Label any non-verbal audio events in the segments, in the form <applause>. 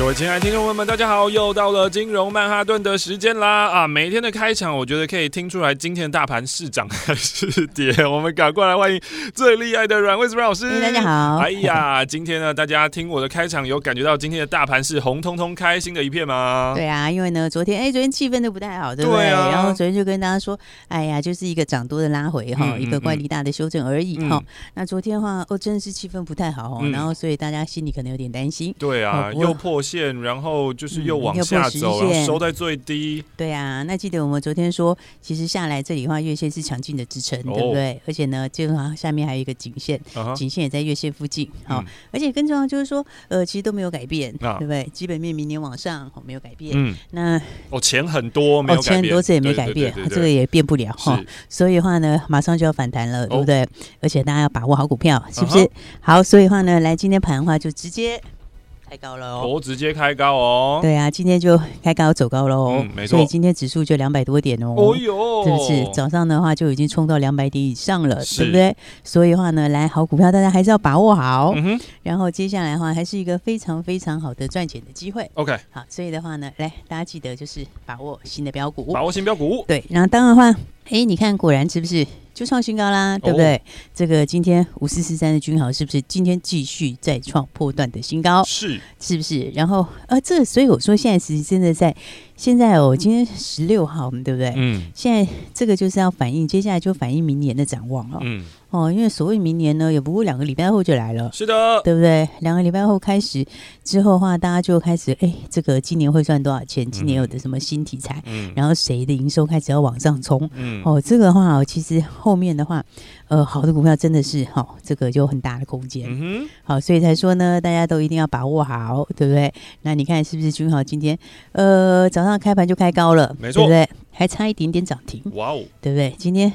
各位亲爱的听众朋友们，大家好，又到了金融曼哈顿的时间啦！啊，每天的开场，我觉得可以听出来今天的大盘是涨还是跌。我们赶快来欢迎最厉害的阮惠慈阮老师。大家好。哎呀，今天呢，大家听我的开场，有感觉到今天的大盘是红彤彤、开心的一片吗？对啊，因为呢，昨天哎，昨天气氛都不太好，对不对？然后昨天就跟大家说，哎呀，就是一个涨多的拉回哈，嗯、一个怪力大的修正而已哈、嗯。那昨天的话，哦，真的是气氛不太好、嗯，然后所以大家心里可能有点担心。对啊，又破。线，然后就是又往下走，嗯、收在最低。对啊，那记得我们昨天说，其实下来这里的话，月线是强劲的支撑，哦、对不对？而且呢，就好像下面还有一个颈线，颈线也在月线附近。好、嗯，而且更重要就是说，呃，其实都没有改变，啊、对不对？基本面明年往上，哦，没有改变。嗯，那哦，钱很多，没有改变，哦，钱很多次也没改变，这个也变不了哈。所以的话呢，马上就要反弹了，对不对？哦、而且大家要把握好股票，是不是？啊、好，所以的话呢，来今天盘的话，就直接。开高了哦，哦，直接开高哦。对啊，今天就开高走高喽。嗯，没错。所以今天指数就两百多点哦。哦哟，是不是？早上的话就已经冲到两百点以上了，对不对？所以的话呢，来好股票，大家还是要把握好。嗯哼。然后接下来的话，还是一个非常非常好的赚钱的机会。OK。好，所以的话呢，来大家记得就是把握新的标股，把握新标股。对，然后当然的话，哎，你看，果然是不是？就创新高啦，对不对？哦、这个今天五四四三的均豪是不是今天继续再创破断的新高？是，是不是？然后呃，这所以我说现在其实真的在。现在哦，今天十六号，对不对？嗯。现在这个就是要反映，接下来就反映明年的展望了。嗯。哦，因为所谓明年呢，也不过两个礼拜后就来了。是的。对不对？两个礼拜后开始之后的话，大家就开始哎，这个今年会赚多少钱？今年有的什么新题材？嗯。然后谁的营收开始要往上冲？嗯。哦，这个的话，其实后面的话，呃，好的股票真的是哈、哦，这个就很大的空间。嗯哼。好，所以才说呢，大家都一定要把握好，对不对？那你看是不是君豪今天呃早上？开盘就开高了，没错，对不对？还差一点点涨停，哇哦，对不对？今天，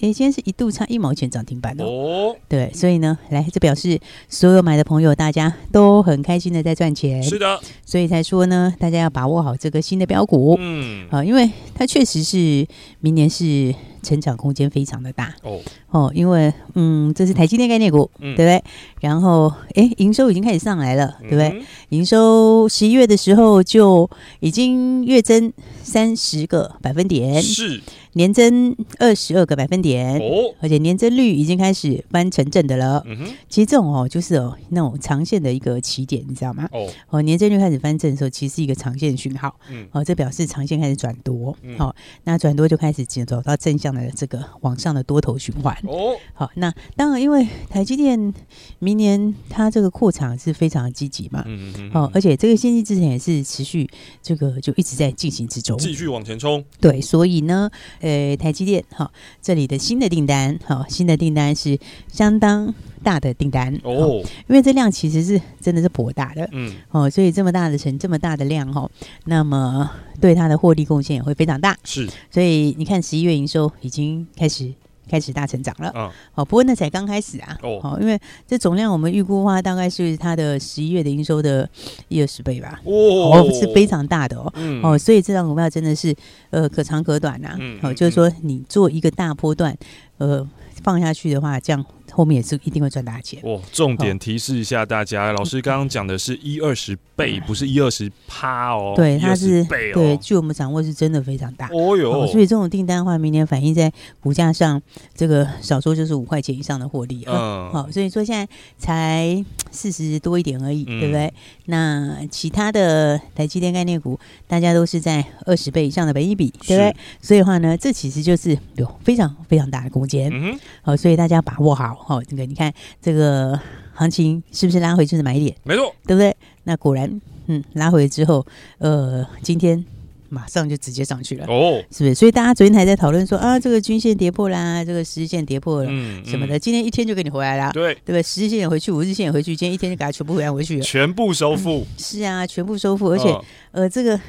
哎，今天是一度差一毛钱涨停板哦，对，所以呢，来，这表示所有买的朋友，大家都很开心的在赚钱，是的，所以才说呢，大家要把握好这个新的标股，嗯，啊，因为它确实是明年是。成长空间非常的大哦哦，因为嗯，这是台积电概念股，嗯、对不对？然后哎，营收已经开始上来了，嗯、对不对？营收十一月的时候就已经月增三十个百分点，是。年增二十二个百分点，哦，而且年增率已经开始翻成正的了。嗯哼，其实这种哦，就是哦那种长线的一个起点，你知道吗？哦，哦，年增率开始翻正的时候，其实是一个长线讯号。嗯，哦，这表示长线开始转多。嗯，好，那转多就开始走到正向的这个往上的多头循环。哦，好，那当然，因为台积电明年它这个扩厂是非常积极嘛。嗯嗯。哦，而且这个先进之前也是持续这个就一直在进行之中，继续往前冲。对，所以呢。呃，台积电哈，这里的新的订单哈，新的订单是相当大的订单哦，因为这量其实是真的是颇大的，嗯，哦，所以这么大的成这么大的量哈，那么对它的获利贡献也会非常大，是，所以你看十一月营收已经开始。开始大成长了，嗯，好，不过那才刚开始啊，哦，好，因为这总量我们预估的话，大概是它的十一月的营收的一二十倍吧，哦，是非常大的哦，嗯、哦，所以这张股票真的是呃可长可短呐、啊，嗯，好，就是说你做一个大波段，呃，放下去的话，这样。后面也是一定会赚大钱哦。重点提示一下大家，老师刚刚讲的是一二十倍，不是一二十趴哦。对，它是倍哦。对，据我们掌握是真的非常大。哦哟，所以这种订单的话，明年反映在股价上，这个少说就是五块钱以上的获利。嗯，好，所以说现在才四十多一点而已，对不对？那其他的台积电概念股，大家都是在二十倍以上的本益比，对不对？所以的话呢，这其实就是有非常非常大的空间。嗯哼，好，所以大家把握好。好，这个你看这个行情是不是拉回就是买点？没错，对不对？那果然，嗯，拉回之后，呃，今天马上就直接上去了哦，是不是？所以大家昨天还在讨论说啊，这个均线跌破啦，这个十日线跌破了，嗯，什么的，今天一天就给你回来了，对，对不对？十日线也回去，五日线也回去，今天一天就给它全部回来回去了，全部收复，是啊，全部收复，而且呃，这个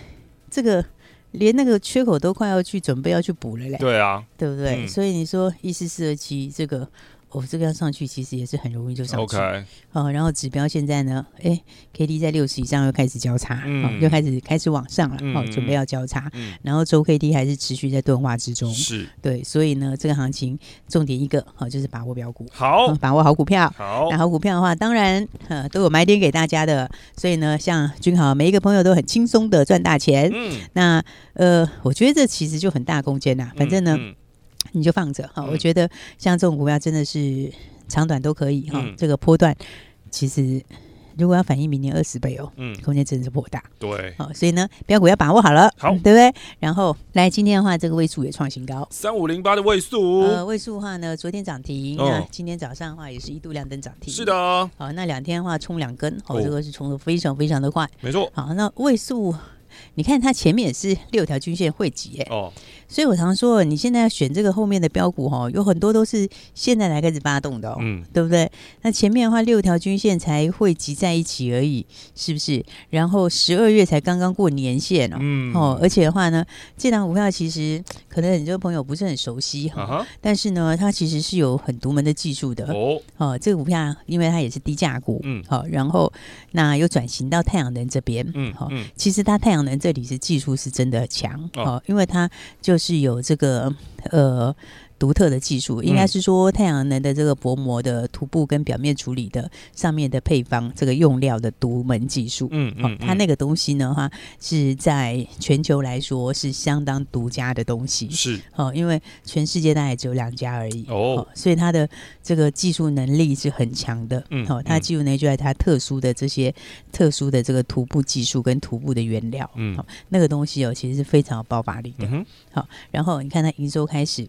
这个。连那个缺口都快要去准备要去补了嘞，对啊，对不对？嗯、所以你说一四四二七这个。哦，这个要上去其实也是很容易就上去。OK，哦，然后指标现在呢，哎，K D 在六十以上又开始交叉，嗯，哦、又开始开始往上了，嗯、哦，准备要交叉，嗯，然后周 K D 还是持续在钝化之中，是，对，所以呢，这个行情重点一个，好、哦，就是把握标股，好、哦，把握好股票，好，那好股票的话，当然，呃，都有买点给大家的，所以呢，像君豪，每一个朋友都很轻松的赚大钱，嗯，那呃，我觉得这其实就很大空间呐，反正呢。你就放着哈，我觉得像这种股票真的是长短都可以哈。嗯、这个波段其实如果要反映明年二十倍哦，嗯，空间真的是颇大。对，好，所以呢，标股要把握好了，好，对不对？然后来今天的话，这个位数也创新高，三五零八的位数，呃，位数的话呢，昨天涨停，哦、那今天早上的话也是一度亮灯涨停，是的，好，那两天的话冲两根，好，这个是冲的非常非常的快，没错，好，那位数。你看它前面也是六条均线汇集哎，哦，所以我常说，你现在要选这个后面的标股哈，有很多都是现在才开始发动的，嗯，对不对？那前面的话六条均线才汇集在一起而已，是不是？然后十二月才刚刚过年线哦，嗯，哦，而且的话呢，这档股票其实可能很多朋友不是很熟悉哈，但是呢，它其实是有很独门的技术的。哦，哦，这个股票因为它也是低价股，嗯，好，然后那又转型到太阳能这边，嗯，好，其实它太阳能。这里是技术是真的强哦，因为它就是是有这个呃。独特的技术，应该是说太阳能的这个薄膜的涂布跟表面处理的上面的配方，这个用料的独门技术。嗯嗯，它那个东西呢，哈，是在全球来说是相当独家的东西。是哦，因为全世界大概只有两家而已。哦，所以它的这个技术能力是很强的。嗯，哦，它技术能力就在它特殊的这些特殊的这个涂布技术跟涂布的原料。嗯，好，那个东西哦，其实是非常有爆发力的。好，然后你看它营收开始。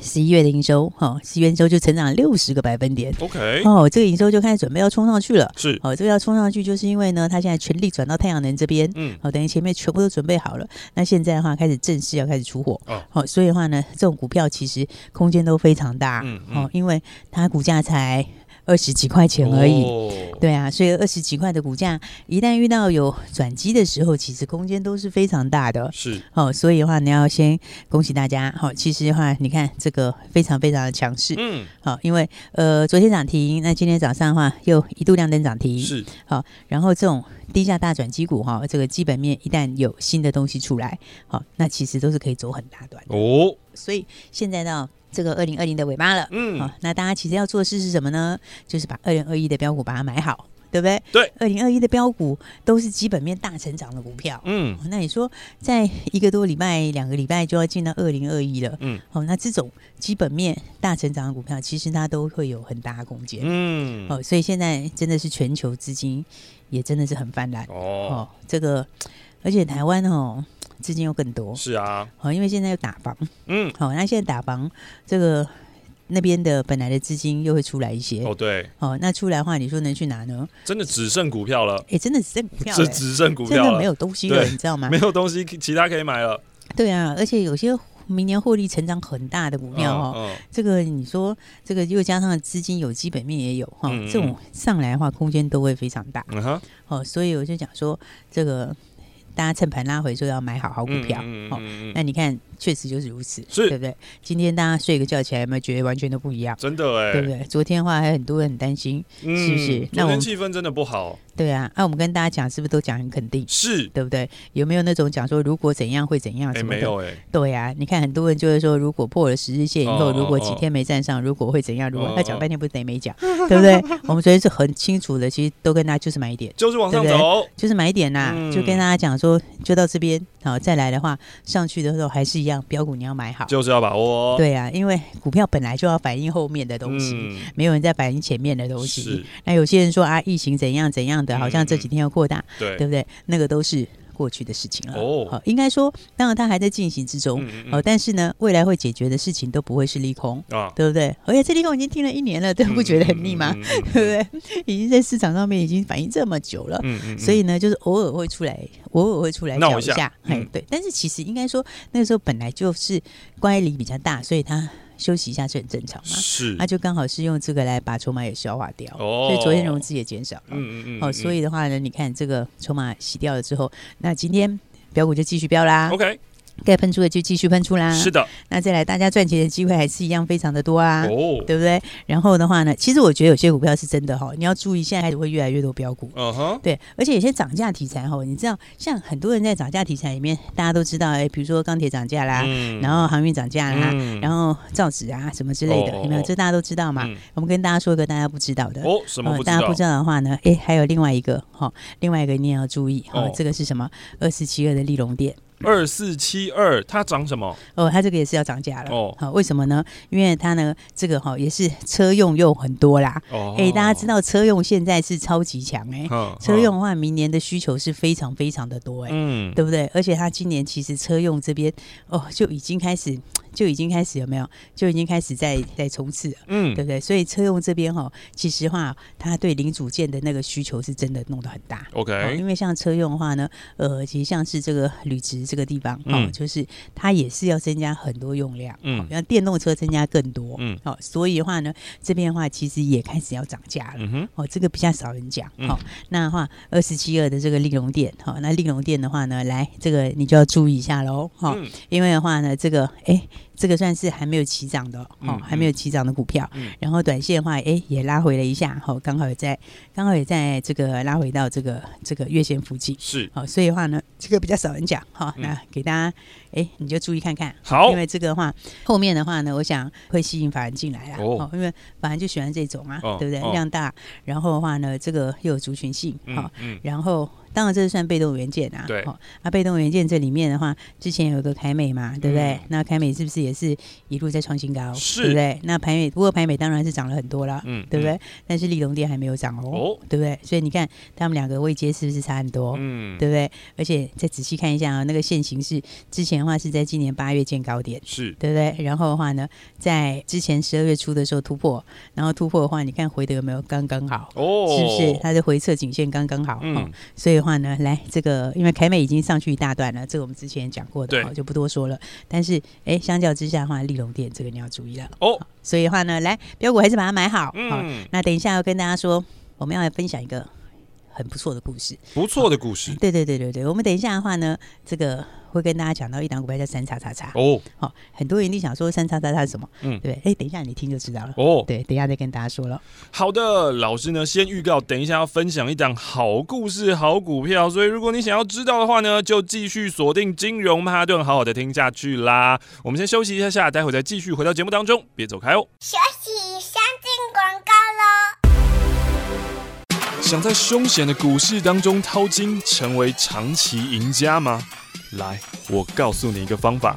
十一月的营收，哈，十一月营收就成长六十个百分点。OK，哦，这个营收就开始准备要冲上去了。是，哦，这个要冲上去，就是因为呢，它现在全力转到太阳能这边。嗯，好，等于前面全部都准备好了，那现在的话开始正式要开始出货。哦，哦，所以的话呢，这种股票其实空间都非常大。嗯，嗯，哦，因为它股价才。二十几块钱而已，哦、对啊，所以二十几块的股价，一旦遇到有转机的时候，其实空间都是非常大的。是，哦，所以的话，你要先恭喜大家。好，其实的话，你看这个非常非常的强势。嗯，好，因为呃，昨天涨停，那今天早上的话又一度亮灯涨停。是，好，然后这种低价大转机股哈，这个基本面一旦有新的东西出来，好，那其实都是可以走很大段的。哦，所以现在到。这个二零二零的尾巴了，嗯，好，那大家其实要做的事是什么呢？就是把二零二一的标股把它买好，对不对？对，二零二一的标股都是基本面大成长的股票，嗯，那你说在一个多礼拜、两个礼拜就要进到二零二一了，嗯，好，那这种基本面大成长的股票，其实它都会有很大的空间，嗯，哦，所以现在真的是全球资金也真的是很泛滥。哦，这个而且台湾哦。资金又更多，是啊，好，因为现在又打房，嗯，好，那现在打房，这个那边的本来的资金又会出来一些，哦，对，哦，那出来的话，你说能去哪呢？真的只剩股票了，哎、欸，真的只剩股票，是 <laughs> 只剩股票了，没有东西了，你知道吗？没有东西，其他可以买了。对啊，而且有些明年获利成长很大的股票哦，哦这个你说这个又加上资金有基本面也有哈，这种上来的话，空间都会非常大，嗯哼，哦，所以我就讲说这个。大家趁盘拉回，就要买好好股票，哦，那你看。确实就是如此，是对不对？今天大家睡个觉起来，有没有觉得完全都不一样？真的哎，对不对？昨天的话还很多人很担心，嗯、是不是？那我们气氛真的不好。对啊，那、啊、我们跟大家讲，是不是都讲很肯定？是对不对？有没有那种讲说如果怎样会怎样什么的？没有哎。对啊，你看很多人就是说，如果破了十日线以后，哦、如果几天没站上，如果会怎样？如果他讲半天不是等于没讲，哦、对不对？<laughs> 我们昨天是很清楚的，其实都跟大家就是买一点，就是往上走，就是买一点呐、啊，嗯、就跟大家讲说，就到这边，好，再来的话上去的时候还是一样，标股你要买。好就是要把握，对啊，因为股票本来就要反映后面的东西，嗯、没有人在反映前面的东西。是那有些人说啊，疫情怎样怎样的，好像这几天要扩大，嗯、对对不对？那个都是。过去的事情了。哦，好，应该说，当然它还在进行之中。嗯嗯。但是呢，未来会解决的事情都不会是利空啊，对不对？而且这利空已经听了一年了，都不觉得很腻吗？对不对？已经在市场上面已经反应这么久了。所以呢，就是偶尔会出来，偶尔会出来讲一下。哎，对。但是其实应该说，那个时候本来就是乖离比较大，所以它。休息一下是很正常嘛，是，那就刚好是用这个来把筹码也消化掉，哦，所以昨天融资也减少了，嗯嗯嗯，哦，所以的话呢，你看这个筹码洗掉了之后，那今天标股就继续标啦，OK。该喷出的就继续喷出啦。是的，那再来，大家赚钱的机会还是一样非常的多啊，哦，对不对？然后的话呢，其实我觉得有些股票是真的哈，你要注意，现在开始会越来越多标股。嗯哼，对，而且有些涨价题材哈，你知道，像很多人在涨价题材里面，大家都知道，哎，比如说钢铁涨价啦，嗯、然后航运涨价啦，嗯、然后造纸啊什么之类的，有没有？这大家都知道嘛。嗯、我们跟大家说一个大家不知道的哦，什么不知道？呃、大家不知道的话呢，哎，还有另外一个哈，另外一个你也要注意哦，这个是什么？二四七二的利隆电。二四七二，它涨什么？哦，它这个也是要涨价了。哦，好，为什么呢？因为它呢，这个哈也是车用又很多啦。哦，哎，大家知道车用现在是超级强哎、欸。哦、车用的话，明年的需求是非常非常的多哎、欸。嗯，对不对？而且它今年其实车用这边哦就已经开始。就已经开始有没有？就已经开始在在冲刺了，嗯，对不对？所以车用这边哈，其实话，它对零组件的那个需求是真的弄得很大。OK，因为像车用的话呢，呃，其实像是这个铝值这个地方，哦，嗯、就是它也是要增加很多用量，嗯，让电动车增加更多，嗯，好，所以的话呢，这边的话其实也开始要涨价了，嗯哼，哦，这个比较少人讲，好、嗯，那的话二十七二的这个利隆电，好，那利隆电的话呢，来这个你就要注意一下喽，哈，嗯、因为的话呢，这个哎。这个算是还没有起涨的，哦，还没有起涨的股票。嗯，然后短线的话，哎，也拉回了一下，好，刚好也在，刚好也在这个拉回到这个这个月线附近。是，好，所以的话呢，这个比较少人讲，哈，那给大家，哎，你就注意看看。好，因为这个的话，后面的话呢，我想会吸引法人进来啦。哦，因为法人就喜欢这种啊，对不对？量大，然后的话呢，这个又有族群性，好，然后。当然，这是算被动元件啊。对。啊，被动元件这里面的话，之前有一个凯美嘛，对不对？嗯、那凯美是不是也是一路在创新高？是。对不对？那排美，不过排美当然是涨了很多了，嗯，对不对？嗯、但是立隆电还没有涨哦，哦对不对？所以你看他们两个位阶是不是差很多？嗯，对不对？而且再仔细看一下啊，那个线型是之前的话是在今年八月见高点，是对不对？然后的话呢，在之前十二月初的时候突破，然后突破的话，你看回的有没有刚刚好？哦，是不是？它的回撤颈线刚刚好？嗯、哦，所以。的话呢，来这个，因为凯美已经上去一大段了，这个我们之前讲过的，对好，就不多说了。但是，哎，相较之下的话，利隆店这个你要注意了哦。所以的话呢，来标股还是把它买好。嗯，好，那等一下要跟大家说，我们要来分享一个很不错的故事，不错的故事。对对对对对，我们等一下的话呢，这个。会跟大家讲到一档股票叫三叉叉叉哦，好，很多人一定想说三叉叉叉是什么？嗯，对，哎，等一下你听就知道了哦。对，等一下再跟大家说了。好的，老师呢先预告，等一下要分享一档好故事、好股票，所以如果你想要知道的话呢，就继续锁定金融曼哈顿，好好的听下去啦。我们先休息一下下，待会再继续回到节目当中，别走开哦。休息，先进广告喽。想在凶险的股市当中淘金，成为长期赢家吗？来，我告诉你一个方法，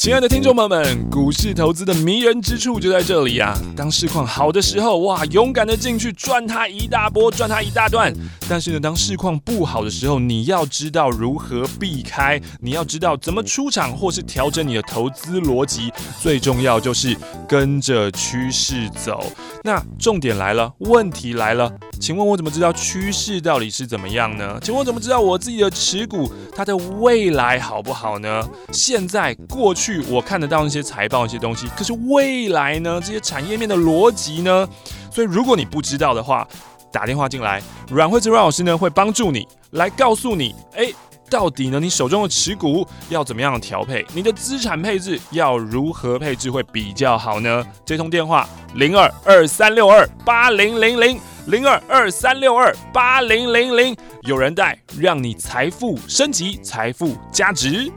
亲爱的听众朋友们，股市投资的迷人之处就在这里啊！当市况好的时候，哇，勇敢的进去赚它一大波，赚它一大段。但是呢，当市况不好的时候，你要知道如何避开，你要知道怎么出场或是调整你的投资逻辑。最重要就是跟着趋势走。那重点来了，问题来了，请问我怎么知道趋势到底是怎么样呢？请问我怎么知道我自己的持股它的未来好不好呢？现在、过去。我看得到那些财报一些东西，可是未来呢？这些产业面的逻辑呢？所以如果你不知道的话，打电话进来，阮慧芝阮老师呢会帮助你来告诉你，哎，到底呢你手中的持股要怎么样调配？你的资产配置要如何配置会比较好呢？这通电话零二二三六二八零零零零二二三六二八零零零，有人带，让你财富升级，财富加值。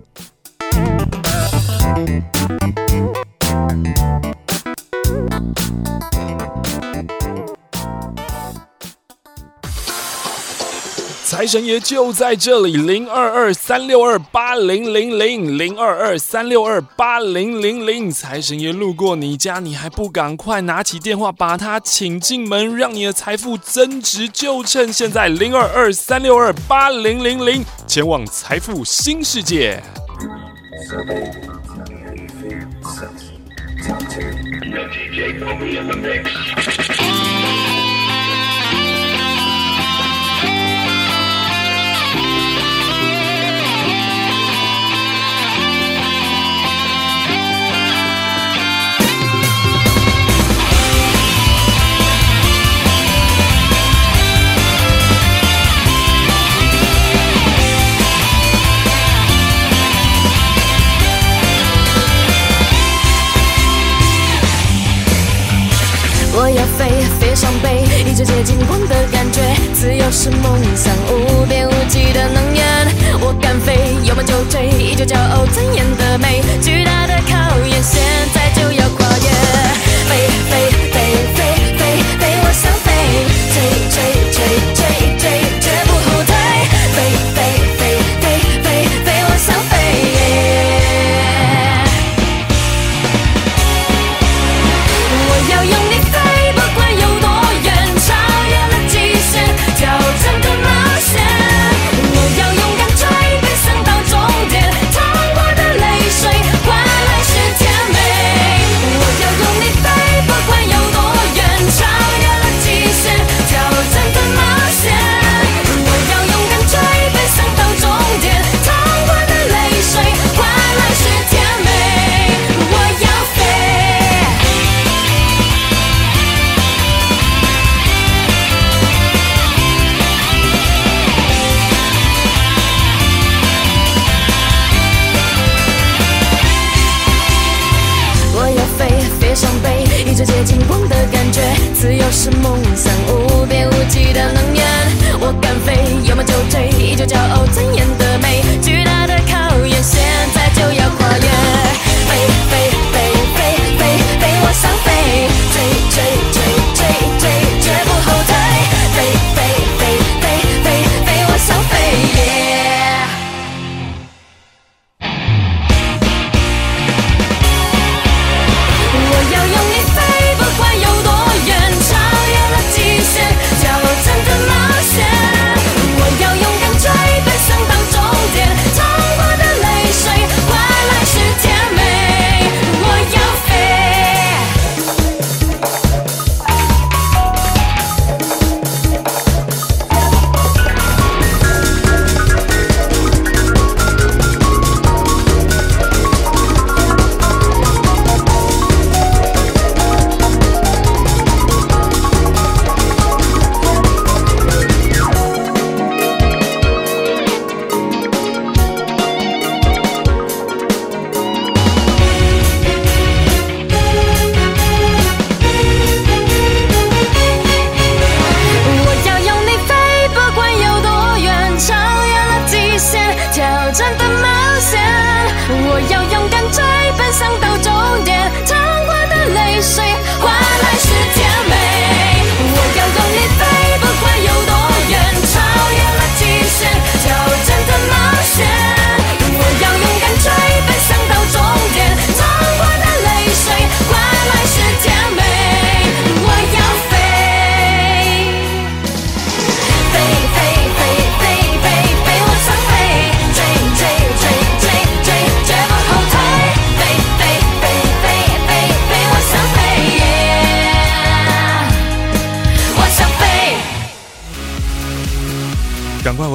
财神爷就在这里，零二二三六二八零零零零二二三六二八零零零。财神爷路过你家，你还不赶快拿起电话把他请进门，让你的财富增值，就趁现在零二二三六二八零零零，前往财富新世界。是梦想，无边无际的能源。我敢飞，有梦就追，依旧骄傲尊严的美。巨大的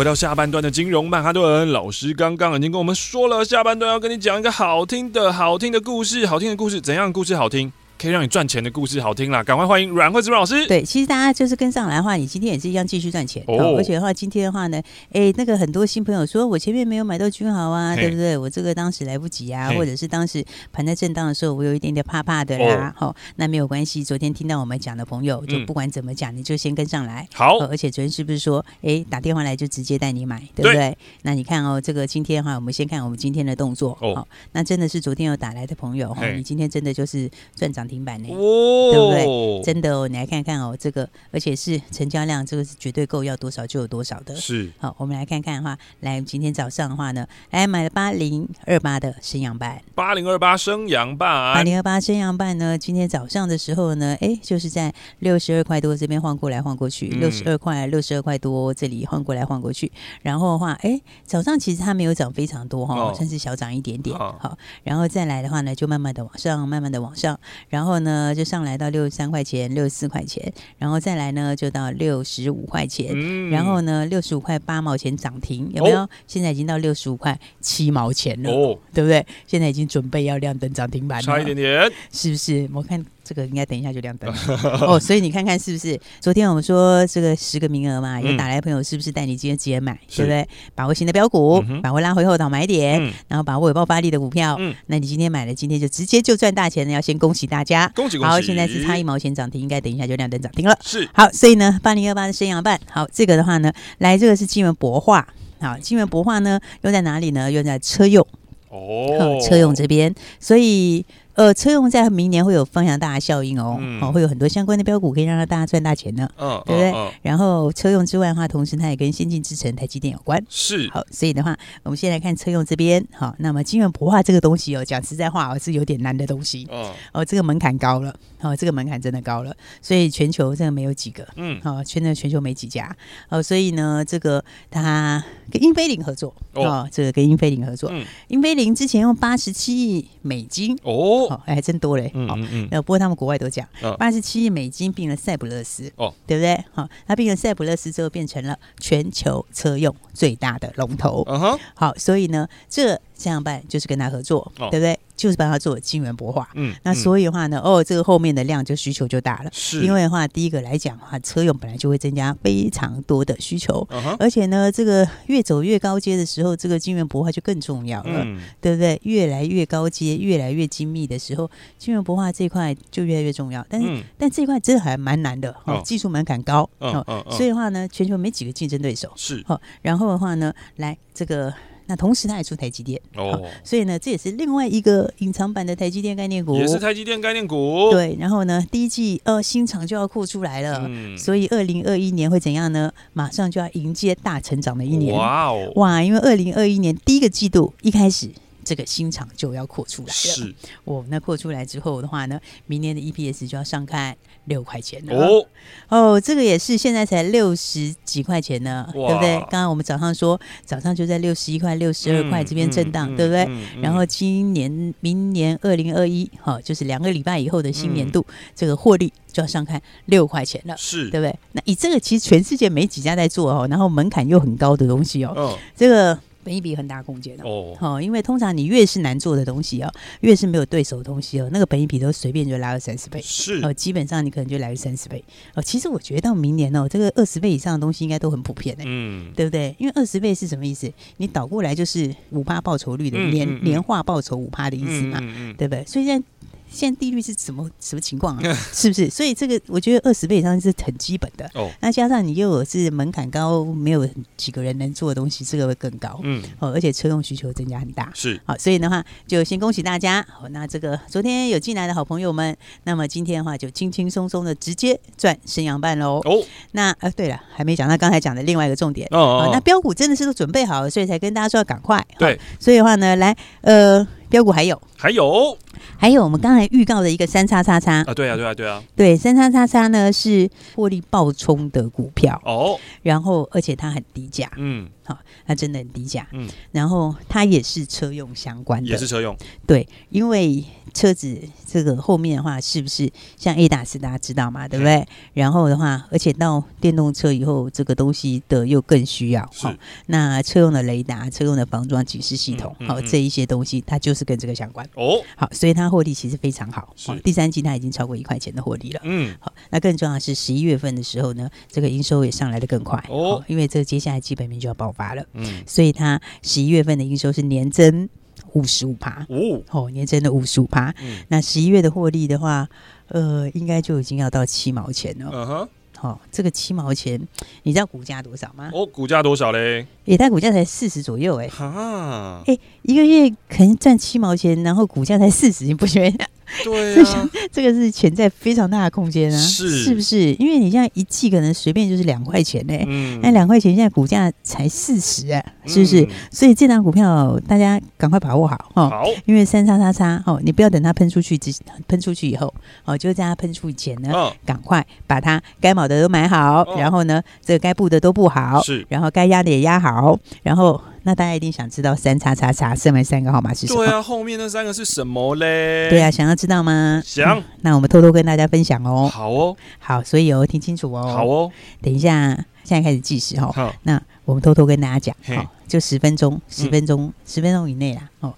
到下半段的金融曼哈顿。老师刚刚已经跟我们说了，下半段要跟你讲一个好听的好听的故事，好听的故事，怎样故事好听？可以让你赚钱的故事好听啦，赶快欢迎阮慧芝老师。对，其实大家就是跟上来的话，你今天也是一样继续赚钱。哦，而且的话，今天的话呢，哎，那个很多新朋友说我前面没有买到君豪啊，对不对？我这个当时来不及啊，或者是当时盘在震荡的时候，我有一点点怕怕的啦。好，那没有关系。昨天听到我们讲的朋友，就不管怎么讲，你就先跟上来。好，而且昨天是不是说，哎，打电话来就直接带你买，对不对？那你看哦，这个今天的话，我们先看我们今天的动作。哦，那真的是昨天有打来的朋友哈，你今天真的就是赚涨停板呢。哦对不对？真的哦，你来看看哦，这个而且是成交量，这个是绝对够，要多少就有多少的。是，好，我们来看看的话，来今天早上的话呢，来买了八零二八的升阳半，八零二八升阳半，八零二八升阳半呢，今天早上的时候呢，哎，就是在六十二块多这边晃过来晃过去，六十二块六十二块多这里晃过来晃过去，然后的话，哎，早上其实它没有涨非常多哈，哦，算是小涨一点点，哦，好，然后再来的话呢，就慢慢的往上，慢慢的往上，然呢就上。上来到六十三块钱、六十四块钱，然后再来呢，就到六十五块钱，嗯、然后呢，六十五块八毛钱涨停，有没有？哦、现在已经到六十五块七毛钱了，哦、对不对？现在已经准备要亮灯涨停板了，差一点点，是不是？我看。这个应该等一下就亮灯 <laughs> 哦，所以你看看是不是？昨天我们说这个十个名额嘛，有打来朋友是不是带你今天直接买，对不对？把握新的标股，把握拉回后倒买点，然后把握有爆发力的股票。那你今天买了，今天就直接就赚大钱了。要先恭喜大家，恭喜恭喜！好，现在是差一毛钱涨停，应该等一下就亮灯涨停了。是好，所以呢，八零二八的升阳半，好，这个的话呢，来这个是金源博化，好，金源博化呢用在哪里呢？用在车用哦，车用这边，所以。呃，车用在明年会有方向大的效应哦，嗯、哦，会有很多相关的标股可以让大家赚大钱呢，嗯，对不对？嗯、然后车用之外的话，同时它也跟先进制程、台积电有关，是。好，所以的话，我们先来看车用这边，好，那么金元博化这个东西哦，讲实在话哦，是有点难的东西，哦，哦，这个门槛高了，哦，这个门槛真的高了，所以全球真的没有几个，嗯，哦，全的全球没几家，哦，所以呢，这个它跟英飞凌合作，哦，这个跟英飞凌合作，嗯，英飞凌之前用八十七亿美金，哦。哦，哎，还真多嘞！好，嗯不过他们国外都讲，八十七亿美金并了塞浦路斯，哦，对不对？好，那并了塞浦路斯之后，变成了全球车用最大的龙头。嗯哼，好，所以呢，这这样办就是跟他合作，对不对？就是帮他做金元博化，嗯，那所以的话呢，哦，这个后面的量就需求就大了，是，因为的话，第一个来讲的话，车用本来就会增加非常多的需求，而且呢，这个越走越高阶的时候，这个金元博化就更重要了，对不对？越来越高阶，越来越精密的时候，金元博化这一块就越来越重要。但是，但这一块真的还蛮难的，哦，技术门槛高，哦，所以的话呢，全球没几个竞争对手，是，好，然后的话呢，来这个。那同时，它也出台积电哦，所以呢，这也是另外一个隐藏版的台积电概念股，也是台积电概念股。对，然后呢，第一季呃新厂就要扩出来了，嗯、所以二零二一年会怎样呢？马上就要迎接大成长的一年。哇哦，哇，因为二零二一年第一个季度一开始。这个新厂就要扩出来了，是哦。那扩出来之后的话呢，明年的 EPS 就要上看六块钱了。哦哦，这个也是现在才六十几块钱呢，对不对？刚刚我们早上说，早上就在六十一块、六十二块这边震荡，对不对？然后今年、明年二零二一，哈，就是两个礼拜以后的新年度，嗯、这个获利就要上看六块钱了，是对不对？那以这个其实全世界没几家在做哦，然后门槛又很高的东西哦，哦这个。本益比很大空间的哦，好，因为通常你越是难做的东西哦，越是没有对手的东西哦，那个本益比都随便就拉个三十倍，是哦，基本上你可能就来个三十倍哦。其实我觉得到明年哦，这个二十倍以上的东西应该都很普遍的，嗯，对不对？因为二十倍是什么意思？你倒过来就是五趴报酬率的年、嗯嗯嗯、年化报酬五趴的意思嘛，嗯、对不对？所以现在。现在利率是什么什么情况啊？<laughs> 是不是？所以这个我觉得二十倍以上是很基本的。哦，那加上你又有是门槛高，没有几个人能做的东西，这个会更高。嗯，哦，而且车用需求增加很大。是，好，所以的话就先恭喜大家。好，那这个昨天有进来的好朋友们，那么今天的话就轻轻松松的直接赚升阳半喽。哦，那呃，对了，还没讲到刚才讲的另外一个重点。哦，哦，那标股真的是都准备好了，所以才跟大家说要赶快。对，所以的话呢，来，呃。标股还有？还有，还有我们刚才预告的一个三叉叉叉。啊，对啊，对啊，对啊，对，三叉叉叉呢是获利暴冲的股票。哦，然后而且它很低价，嗯，好，它真的很低价，嗯，然后它也是车用相关的，也是车用，对，因为。车子这个后面的话，是不是像 ADAS 大家知道嘛？对不对？然后的话，而且到电动车以后，这个东西的又更需要。好，那车用的雷达、车用的防撞警示系统，好，这一些东西它就是跟这个相关。哦，好，所以它获利其实非常好。好，第三季它已经超过一块钱的获利了。嗯，好，那更重要的是十一月份的时候呢，这个营收也上来的更快。哦，因为这接下来基本面就要爆发了。嗯，所以它十一月份的营收是年增。五十五趴哦，哦，年增的五十五趴。嗯，那十一月的获利的话，呃，应该就已经要到七毛钱了。嗯哼，好，这个七毛钱，你知道股价多少吗？哦，股价多少嘞？也，它股价才四十左右，哎，哈，哎，一个月可能赚七毛钱，然后股价才四十，你不觉得？<laughs> 对啊，这个是潜在非常大的空间啊，是。是不是？因为你现在一季可能随便就是两块钱呢，嗯，那两块钱现在股价才四十啊，是不是？嗯、所以这档股票大家赶快把握好哈，好，因为三叉叉叉哦，你不要等它喷出去，只喷出去以后哦，就在它喷出以前呢，赶、哦、快把它该买的都买好，哦、然后呢，这个该布的都布好，是，然后该压的也压好，然后。那大家一定想知道三叉叉叉剩余三个号码是什么？对啊，后面那三个是什么嘞？对啊，想要知道吗？想、嗯。那我们偷偷跟大家分享哦。好哦，好，所以哦，听清楚哦。好哦，等一下，现在开始计时哦。好，那我们偷偷跟大家讲，好，就十分钟，十分钟，十、嗯、分钟以内啦。哦。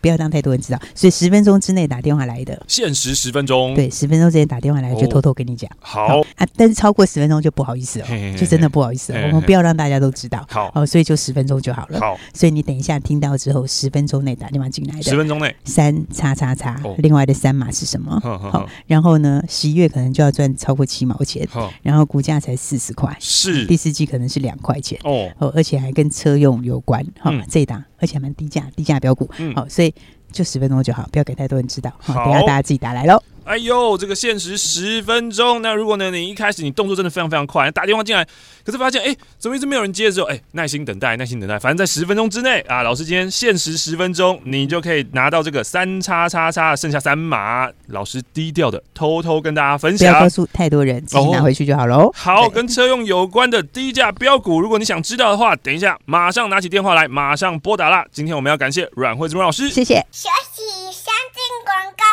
不要让太多人知道，所以十分钟之内打电话来的，限时十分钟。对，十分钟之前打电话来就偷偷跟你讲。好啊，但是超过十分钟就不好意思了，就真的不好意思了。我们不要让大家都知道。好，哦，所以就十分钟就好了。好，所以你等一下听到之后，十分钟内打电话进来的。十分钟内三叉叉叉，另外的三码是什么？好，然后呢，十一月可能就要赚超过七毛钱。然后股价才四十块，是第四季可能是两块钱哦，哦，而且还跟车用有关。好，这一档而且还蛮低价，低价标股。好，所以。就十分钟就好，不要给太多人知道。好，等下大家自己打来喽。哎呦，这个限时十分钟。那如果呢，你一开始你动作真的非常非常快，打电话进来，可是发现哎，怎么一直没有人接的时候，哎，耐心等待，耐心等待。反正在十分钟之内啊，老师今天限时十分钟，你就可以拿到这个三叉叉叉，剩下三码。老师低调的偷偷跟大家分享，不要告诉太多人，自己拿回去就好喽。哦。好，跟车用有关的低价标股，如果你想知道的话，等一下马上拿起电话来，马上拨打啦。今天我们要感谢阮惠子阮老师，谢谢。学习相进广告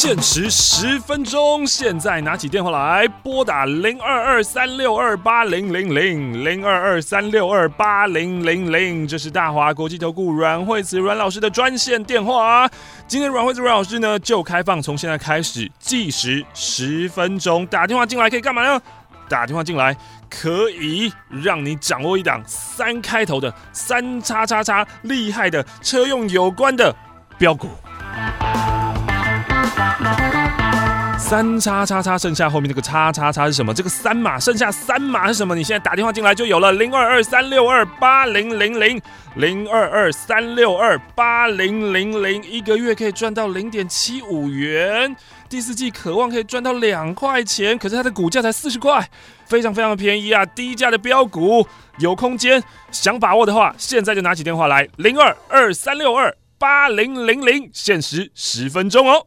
限时十分钟，现在拿起电话来拨打零二二三六二八零零零零二二三六二八零零零，这是大华国际投顾阮惠子阮老师的专线电话。今天阮惠子阮老师呢就开放，从现在开始计时十分钟，打电话进来可以干嘛呢？打电话进来可以让你掌握一档三开头的三叉叉叉厉害的车用有关的标股。三叉叉叉，剩下后面这个叉叉叉是什么？这个三码，剩下三码是什么？你现在打电话进来就有了，零二二三六二八零零零零二二三六二八零零零，一个月可以赚到零点七五元，第四季渴望可以赚到两块钱，可是它的股价才四十块，非常非常便宜啊！低价的标股有空间，想把握的话，现在就拿起电话来，零二二三六二八零零零，限时十分钟哦。